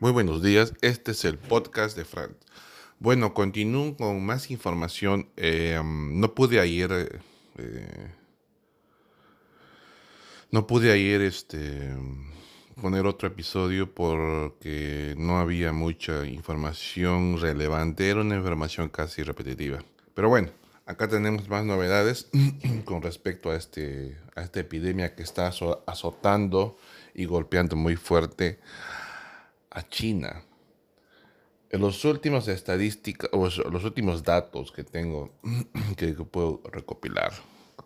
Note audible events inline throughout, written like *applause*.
Muy buenos días, este es el podcast de Frank. Bueno, continúo con más información. Eh, no pude ayer, eh, no pude ayer este, poner otro episodio porque no había mucha información relevante, era una información casi repetitiva. Pero bueno, acá tenemos más novedades *clears throat* con respecto a, este, a esta epidemia que está azotando y golpeando muy fuerte China. En los últimos estadísticas, o los últimos datos que tengo, *clears throat* que puedo recopilar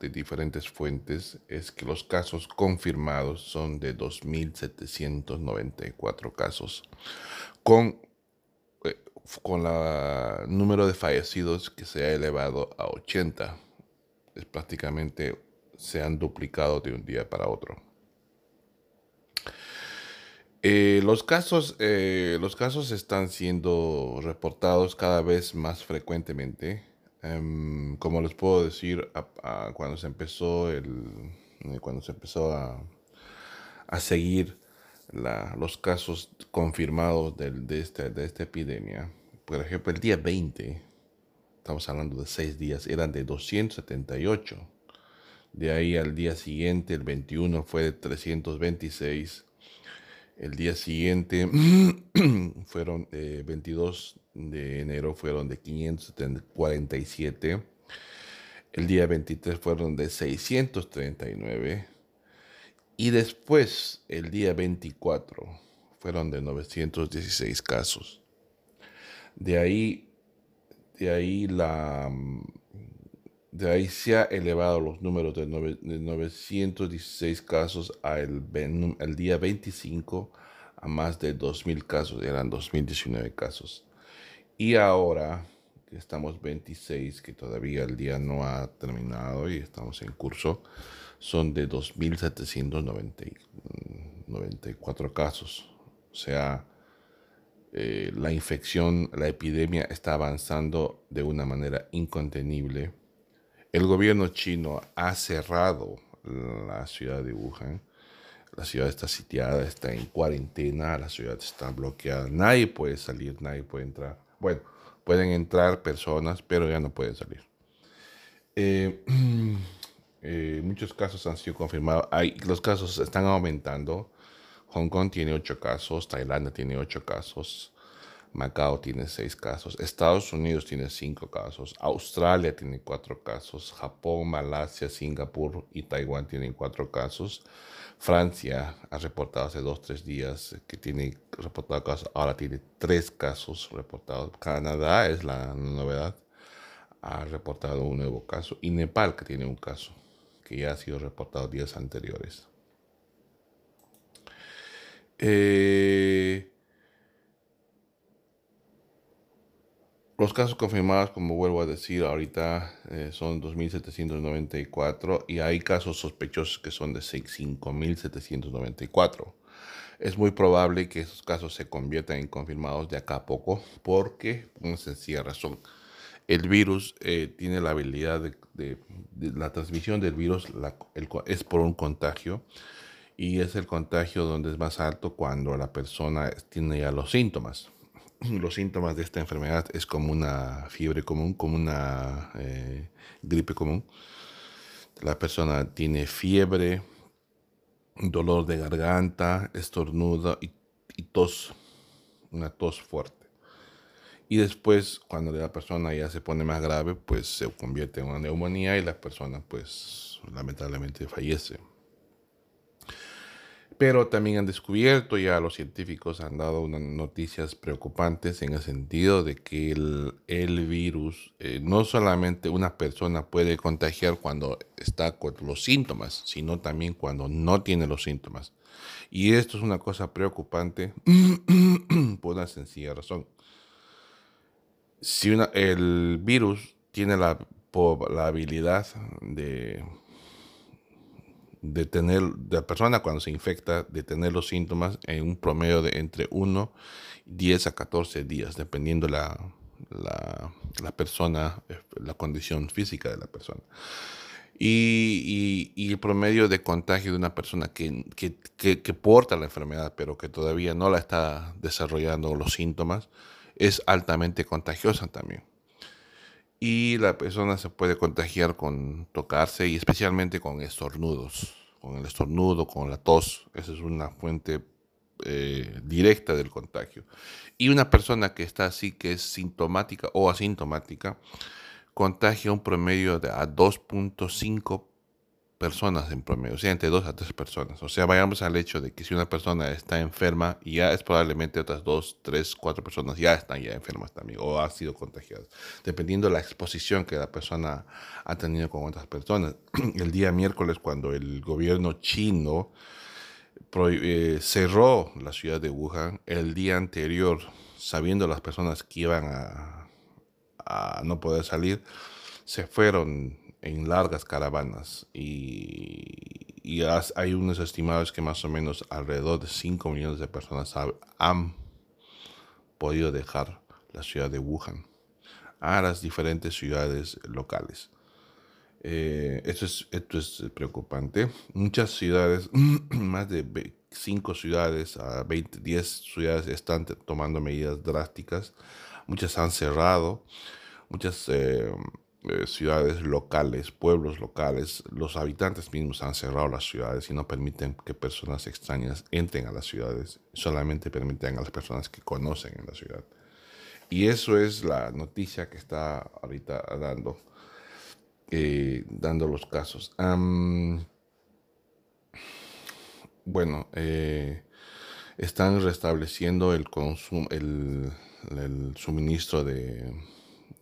de diferentes fuentes, es que los casos confirmados son de 2.794 casos, con, eh, con el número de fallecidos que se ha elevado a 80. Es prácticamente se han duplicado de un día para otro. Eh, los, casos, eh, los casos están siendo reportados cada vez más frecuentemente. Em, como les puedo decir, cuando se empezó, el, cuando se empezó a, a seguir los casos confirmados de, de, esta, de esta epidemia, por ejemplo, el día 20, estamos hablando de seis días, eran de 278. De ahí al día siguiente, el 21, fue de 326 el día siguiente *clears throat* fueron 22 eh, de enero fueron de 547. El día 23 fueron de 639. Y después, el día 24, fueron de 916 casos. De ahí, de ahí la, de ahí se ha elevado los números de, 916 casos al día 25 a más de 2.000 casos, eran 2.019 casos. Y ahora estamos 26, que todavía el día no ha terminado y estamos en curso, son de 2.794 casos. O sea, eh, la infección, la epidemia está avanzando de una manera incontenible el gobierno chino ha cerrado la ciudad de Wuhan. La ciudad está sitiada, está en cuarentena, la ciudad está bloqueada. Nadie puede salir, nadie puede entrar. Bueno, pueden entrar personas, pero ya no pueden salir. Eh, *clears throat* eh, muchos casos han sido confirmados. Los casos están aumentando. Hong Kong tiene ocho casos, Tailandia tiene ocho casos, Macao tiene seis casos, Estados Unidos tiene cinco casos, Australia tiene cuatro casos, Japón, Malasia, Singapur y Taiwán tienen cuatro casos. Francia ha reportado hace dos, tres días que tiene reportado casos, ahora tiene tres casos reportados. Canadá es la novedad, ha reportado un nuevo caso. Y Nepal que tiene un caso que ya ha sido reportado días anteriores. Eh, Los casos confirmados, como vuelvo a decir, ahorita eh, son 2.794 y hay casos sospechosos que son de 5.794. Es muy probable que esos casos se conviertan en confirmados de acá a poco porque, por una sencilla razón, el virus eh, tiene la habilidad de, la transmisión del virus es por un contagio y es el contagio donde es más alto cuando la persona tiene ya los síntomas los síntomas de esta enfermedad es como una fiebre común, como una eh, gripe común. La persona tiene fiebre, dolor de garganta, estornudo y, tos, una tos fuerte. Y después, cuando la persona ya se pone más grave, pues se convierte en una neumonía y la persona, pues, lamentablemente fallece. Pero también han descubierto, ya los científicos han dado unas noticias preocupantes en el sentido de que el, virus, eh, no solamente una persona puede contagiar cuando está con los síntomas, sino también cuando no tiene los síntomas. Y esto es una cosa preocupante *clears throat* por una sencilla razón. Si el virus tiene la, la habilidad de de tener, de la persona cuando se infecta, de tener los síntomas en un promedio de entre 1, 10 a 14 días, dependiendo la, la, la persona, eh, la condición física de la persona. Y, el promedio de contagio de una persona que, que, porta la enfermedad, pero que todavía no la está desarrollando los síntomas, es altamente contagiosa también. Y la persona se puede contagiar con tocarse y especialmente con estornudos, con el estornudo, con la tos. Esa es una fuente eh, directa del contagio. Y una persona que está así, que es sintomática o asintomática, contagia un promedio de a 2.5 personas en promedio, o sea, entre 2 a 3 personas. O sea, vayamos al hecho de que si una persona está enferma, ya es probablemente otras 2, 3, 4 personas ya están ya enfermas también o han sido contagiadas, dependiendo de la exposición que la persona ha tenido con otras personas. *clears throat* El día miércoles, cuando el gobierno chino eh, cerró la ciudad de Wuhan, el día anterior, sabiendo las personas que iban a no poder salir, se fueron en largas caravanas y, y hay unos estimados que más o menos alrededor de 5 millones de personas han podido dejar la ciudad de Wuhan a las diferentes ciudades locales. Eh, esto, es, esto es preocupante. Muchas ciudades, *clears throat* más de 5 ciudades a 20, 10 ciudades están tomando medidas drásticas. Muchas han cerrado muchas eh, eh, ciudades locales, pueblos locales, los habitantes mismos han cerrado las ciudades y no permiten que personas extrañas entren a las ciudades, solamente permiten a las personas que conocen en la ciudad. Y eso es la noticia que está ahorita dando, eh, dando los casos. bueno, están restableciendo el consumo, el suministro de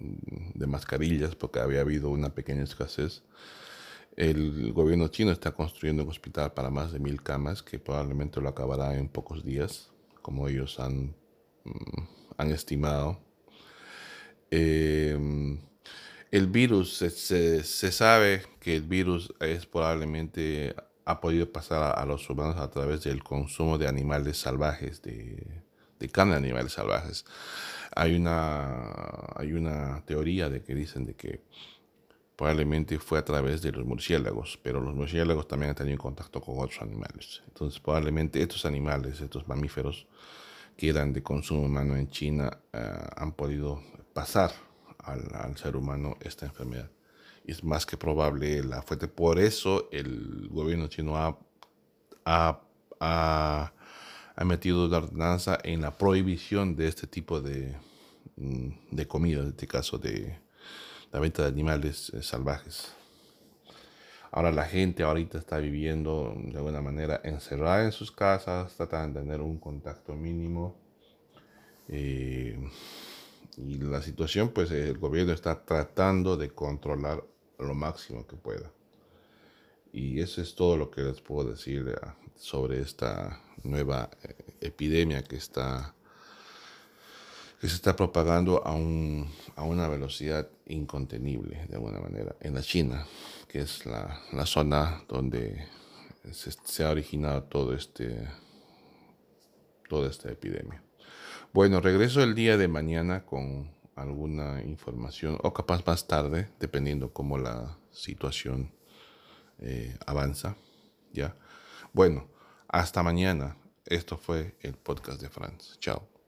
de mascarillas porque había habido una pequeña escasez. El gobierno chino está construyendo un hospital para más de mil camas que probablemente lo acabará en pocos días, como ellos han, mm, han estimado. Em, el virus, se, se, sabe que el virus es probablemente ha podido pasar a, los humanos a través del consumo de animales salvajes, de, de carne de animales salvajes. Hay una, hay una teoría de que dicen de que probablemente fue a través de los murciélagos, pero los murciélagos también han tenido contacto con otros animales. Entonces probablemente estos animales, estos mamíferos que eran de consumo humano en China, eh, han podido pasar al, ser humano esta enfermedad. Es más que probable la fuente. Por eso el gobierno chino ha, ha, ha ha metido la ordenanza en la prohibición de este tipo de, mm, de comida, en este caso de la venta de animales eh, salvajes. Ahora la gente ahorita está viviendo de alguna manera encerrada en sus casas, tratan de tener un contacto mínimo. Eh, y la situación, pues el gobierno está tratando de controlar lo máximo que pueda. Y eso es todo lo que les puedo decir eh, sobre esta nueva eh, epidemia que está que se está propagando a, un, a una velocidad incontenible, de alguna manera, en la China, que es la, la zona donde se, se, ha originado todo este, toda esta epidemia. Bueno, regreso el día de mañana con alguna información, o capaz más tarde, dependiendo cómo la situación eh, avanza. ¿ya? Bueno, hasta mañana. Esto fue el podcast de Franz. Chao.